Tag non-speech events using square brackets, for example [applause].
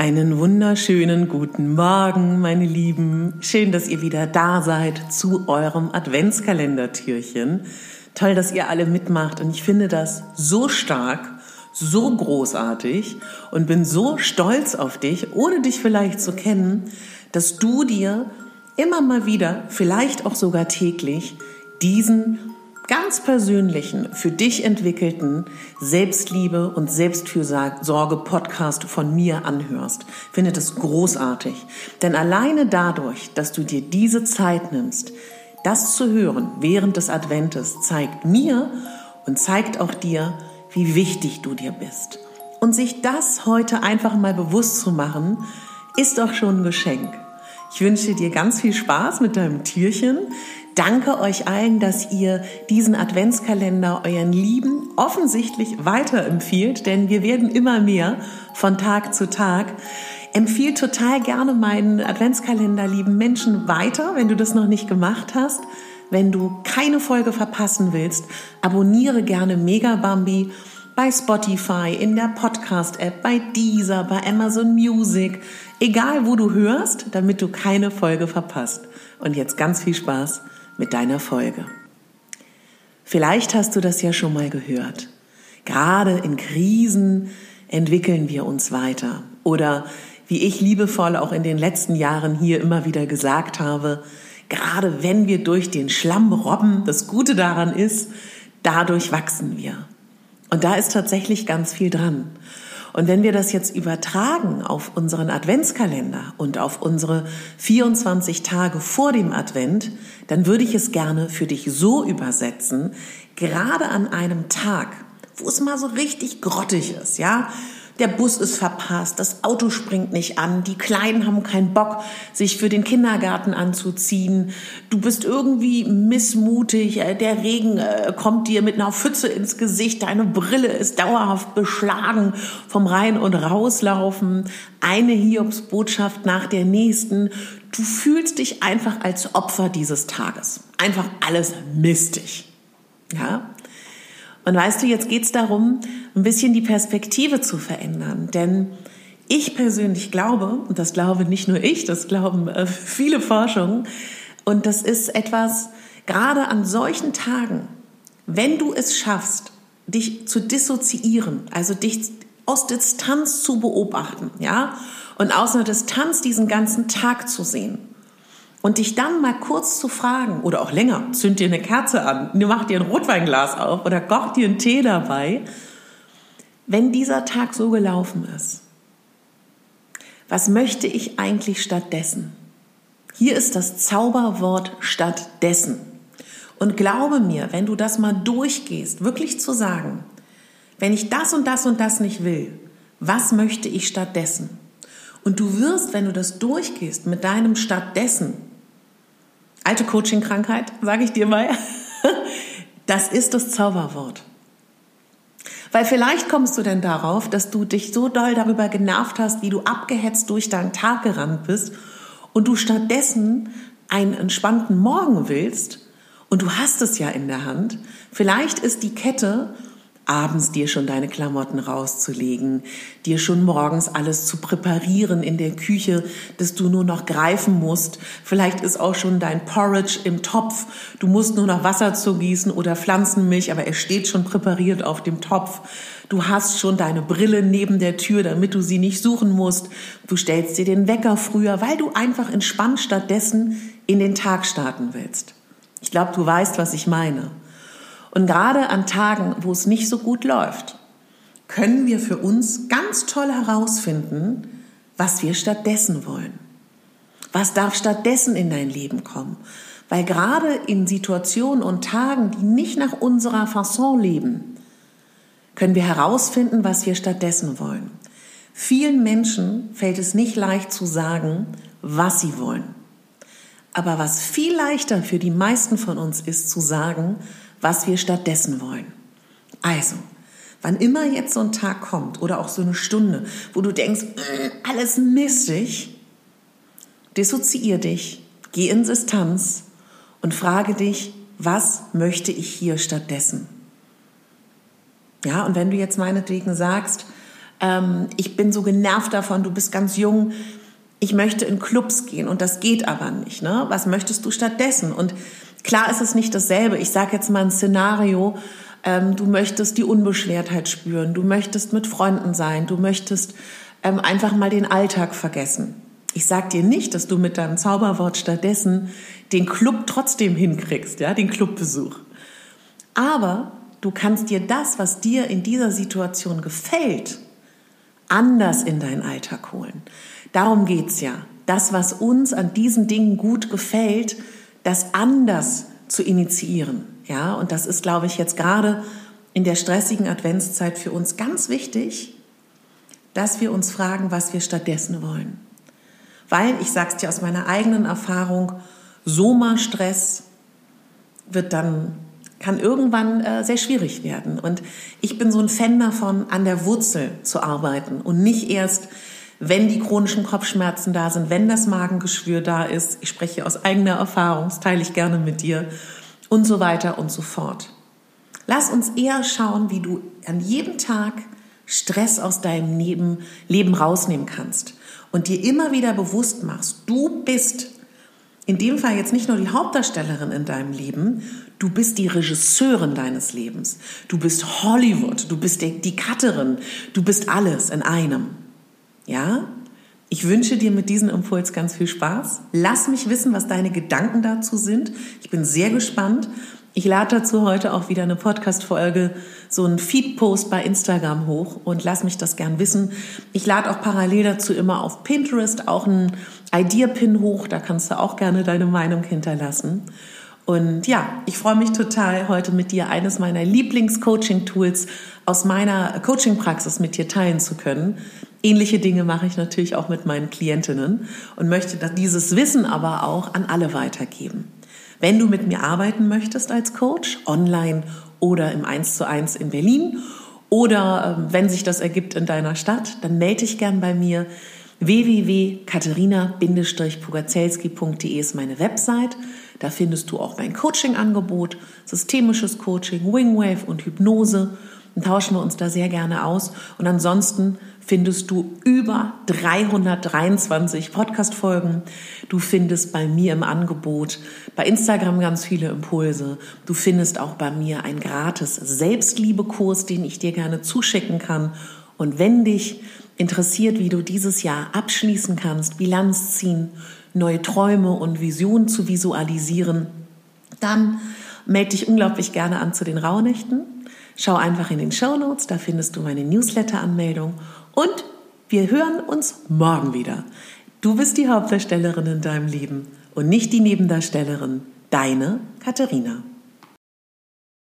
Einen wunderschönen guten Morgen, meine Lieben. Schön, dass ihr wieder da seid zu eurem Adventskalendertürchen. Toll, dass ihr alle mitmacht und ich finde das so stark, so großartig und bin so stolz auf dich, ohne dich vielleicht zu kennen, dass du dir immer mal wieder, vielleicht auch sogar täglich, diesen ganz persönlichen, für dich entwickelten Selbstliebe und Selbstfürsorge Podcast von mir anhörst. Finde das großartig. Denn alleine dadurch, dass du dir diese Zeit nimmst, das zu hören während des Adventes, zeigt mir und zeigt auch dir, wie wichtig du dir bist. Und sich das heute einfach mal bewusst zu machen, ist doch schon ein Geschenk. Ich wünsche dir ganz viel Spaß mit deinem Türchen. Danke euch allen, dass ihr diesen Adventskalender euren Lieben offensichtlich weiterempfiehlt, denn wir werden immer mehr von Tag zu Tag. Empfiehl total gerne meinen Adventskalender lieben Menschen weiter, wenn du das noch nicht gemacht hast. Wenn du keine Folge verpassen willst, abonniere gerne Mega Bambi bei Spotify, in der Podcast-App, bei Deezer, bei Amazon Music, egal wo du hörst, damit du keine Folge verpasst. Und jetzt ganz viel Spaß mit deiner Folge. Vielleicht hast du das ja schon mal gehört. Gerade in Krisen entwickeln wir uns weiter. Oder wie ich liebevoll auch in den letzten Jahren hier immer wieder gesagt habe, gerade wenn wir durch den Schlamm robben, das Gute daran ist, dadurch wachsen wir. Und da ist tatsächlich ganz viel dran. Und wenn wir das jetzt übertragen auf unseren Adventskalender und auf unsere 24 Tage vor dem Advent, dann würde ich es gerne für dich so übersetzen, gerade an einem Tag, wo es mal so richtig grottig ist, ja, der Bus ist verpasst, das Auto springt nicht an, die Kleinen haben keinen Bock, sich für den Kindergarten anzuziehen, du bist irgendwie missmutig, äh, der Regen äh, kommt dir mit einer Pfütze ins Gesicht, deine Brille ist dauerhaft beschlagen vom Rein- und Rauslaufen, eine Hiobsbotschaft nach der nächsten. Du fühlst dich einfach als Opfer dieses Tages. Einfach alles mistig. Ja? Und weißt du, jetzt geht es darum, ein bisschen die Perspektive zu verändern. Denn ich persönlich glaube, und das glaube nicht nur ich, das glauben äh, [laughs] viele Forschungen, und das ist etwas, gerade an solchen Tagen, wenn du es schaffst, dich zu dissoziieren, also dich aus Distanz zu beobachten, ja, und aus einer Distanz diesen ganzen Tag zu sehen, und dich dann mal kurz zu fragen oder auch länger, zünd dir eine Kerze an, mach dir ein Rotweinglas auf oder koch dir einen Tee dabei, wenn dieser Tag so gelaufen ist. Was möchte ich eigentlich stattdessen? Hier ist das Zauberwort stattdessen. Und glaube mir, wenn du das mal durchgehst, wirklich zu sagen, wenn ich das und das und das nicht will, was möchte ich stattdessen? Und du wirst, wenn du das durchgehst mit deinem stattdessen, alte Coaching-Krankheit, sage ich dir mal. [laughs] Das ist das Zauberwort. Weil vielleicht kommst du denn darauf, dass du dich so doll darüber genervt hast, wie du abgehetzt durch deinen Tag gerannt bist und du stattdessen einen entspannten Morgen willst und du hast es ja in der Hand. Vielleicht ist die Kette abends dir schon deine Klamotten rauszulegen, dir schon morgens alles zu präparieren in der Küche, dass du nur noch greifen musst. Vielleicht ist auch schon dein Porridge im Topf. Du musst nur noch Wasser zugießen oder Pflanzenmilch, aber es steht schon präpariert auf dem Topf. Du hast schon deine Brille neben der Tür, damit du sie nicht suchen musst. Du stellst dir den Wecker früher, weil du einfach entspannt stattdessen in den Tag starten willst. Ich glaube, du weißt, was ich meine. Und gerade an Tagen, wo es nicht so gut läuft, können wir für uns ganz toll herausfinden, was wir stattdessen wollen. Was darf stattdessen in dein Leben kommen? Weil gerade in Situationen und Tagen, die nicht nach unserer Fasson leben, können wir herausfinden, was wir stattdessen wollen. Vielen Menschen fällt es nicht leicht zu sagen, was sie wollen. Aber was viel leichter für die meisten von uns ist, zu sagen, was wir stattdessen wollen. Also, wann immer jetzt so ein Tag kommt oder auch so eine Stunde, wo du denkst, äh, alles mistig, dissoziier dich, geh in Distanz und frage dich, was möchte ich hier stattdessen? Ja, und wenn du jetzt meinetwegen sagst, ähm, ich bin so genervt davon, du bist ganz jung, ich möchte in Clubs gehen und das geht aber nicht. Ne? Was möchtest du stattdessen? Und klar ist es nicht dasselbe. Ich sage jetzt mal ein Szenario, ähm, du möchtest die Unbeschwertheit spüren, du möchtest mit Freunden sein, du möchtest ähm, einfach mal den Alltag vergessen. Ich sag dir nicht, dass du mit deinem Zauberwort stattdessen den Club trotzdem hinkriegst, ja, den Clubbesuch. Aber du kannst dir das, was dir in dieser Situation gefällt, anders in deinen Alltag holen. Darum geht's ja. Das, was uns an diesen Dingen gut gefällt, das anders zu initiieren. Ja, und das ist, glaube ich, jetzt gerade in der stressigen Adventszeit für uns ganz wichtig, dass wir uns fragen, was wir stattdessen wollen. Weil, ich sage es dir aus meiner eigenen Erfahrung, Soma-Stress wird dann, kann irgendwann äh, sehr schwierig werden. Und ich bin so ein Fan davon, an der Wurzel zu arbeiten und nicht erst wenn die chronischen Kopfschmerzen da sind, wenn das Magengeschwür da ist. Ich spreche aus eigener Erfahrung, das teile ich gerne mit dir und so weiter und so fort. Lass uns eher schauen, wie du an jedem Tag Stress aus deinem Leben rausnehmen kannst und dir immer wieder bewusst machst, du bist in dem Fall jetzt nicht nur die Hauptdarstellerin in deinem Leben, du bist die Regisseurin deines Lebens. Du bist Hollywood, du bist die Cutterin, du bist alles in einem. Ja? Ich wünsche dir mit diesem Impuls ganz viel Spaß. Lass mich wissen, was deine Gedanken dazu sind. Ich bin sehr gespannt. Ich lade dazu heute auch wieder eine Podcast-Folge, so einen Feed-Post bei Instagram hoch und lass mich das gern wissen. Ich lade auch parallel dazu immer auf Pinterest auch einen Idea-Pin hoch. Da kannst du auch gerne deine Meinung hinterlassen. Und ja, ich freue mich total, heute mit dir eines meiner Lieblings-Coaching-Tools aus meiner Coaching-Praxis mit dir teilen zu können. Ähnliche Dinge mache ich natürlich auch mit meinen Klientinnen und möchte dieses Wissen aber auch an alle weitergeben. Wenn du mit mir arbeiten möchtest als Coach, online oder im 1 zu 1 in Berlin oder ähm, wenn sich das ergibt in deiner Stadt, dann melde dich gern bei mir. www.katharina-pugazelski.de ist meine Website. Da findest du auch mein Coaching-Angebot, systemisches Coaching, Wingwave und Hypnose. Dann tauschen wir uns da sehr gerne aus. Und ansonsten findest du über 323 Podcast-Folgen. Du findest bei mir im Angebot bei Instagram ganz viele Impulse. Du findest auch bei mir einen gratis Selbstliebe-Kurs, den ich dir gerne zuschicken kann. Und wenn dich interessiert, wie du dieses Jahr abschließen kannst, Bilanz ziehen, neue Träume und Visionen zu visualisieren, dann melde dich unglaublich gerne an zu den Rauhnächten. Schau einfach in den Show Notes, da findest du meine Newsletter-Anmeldung und wir hören uns morgen wieder. Du bist die Hauptdarstellerin in deinem Leben und nicht die Nebendarstellerin. Deine Katharina.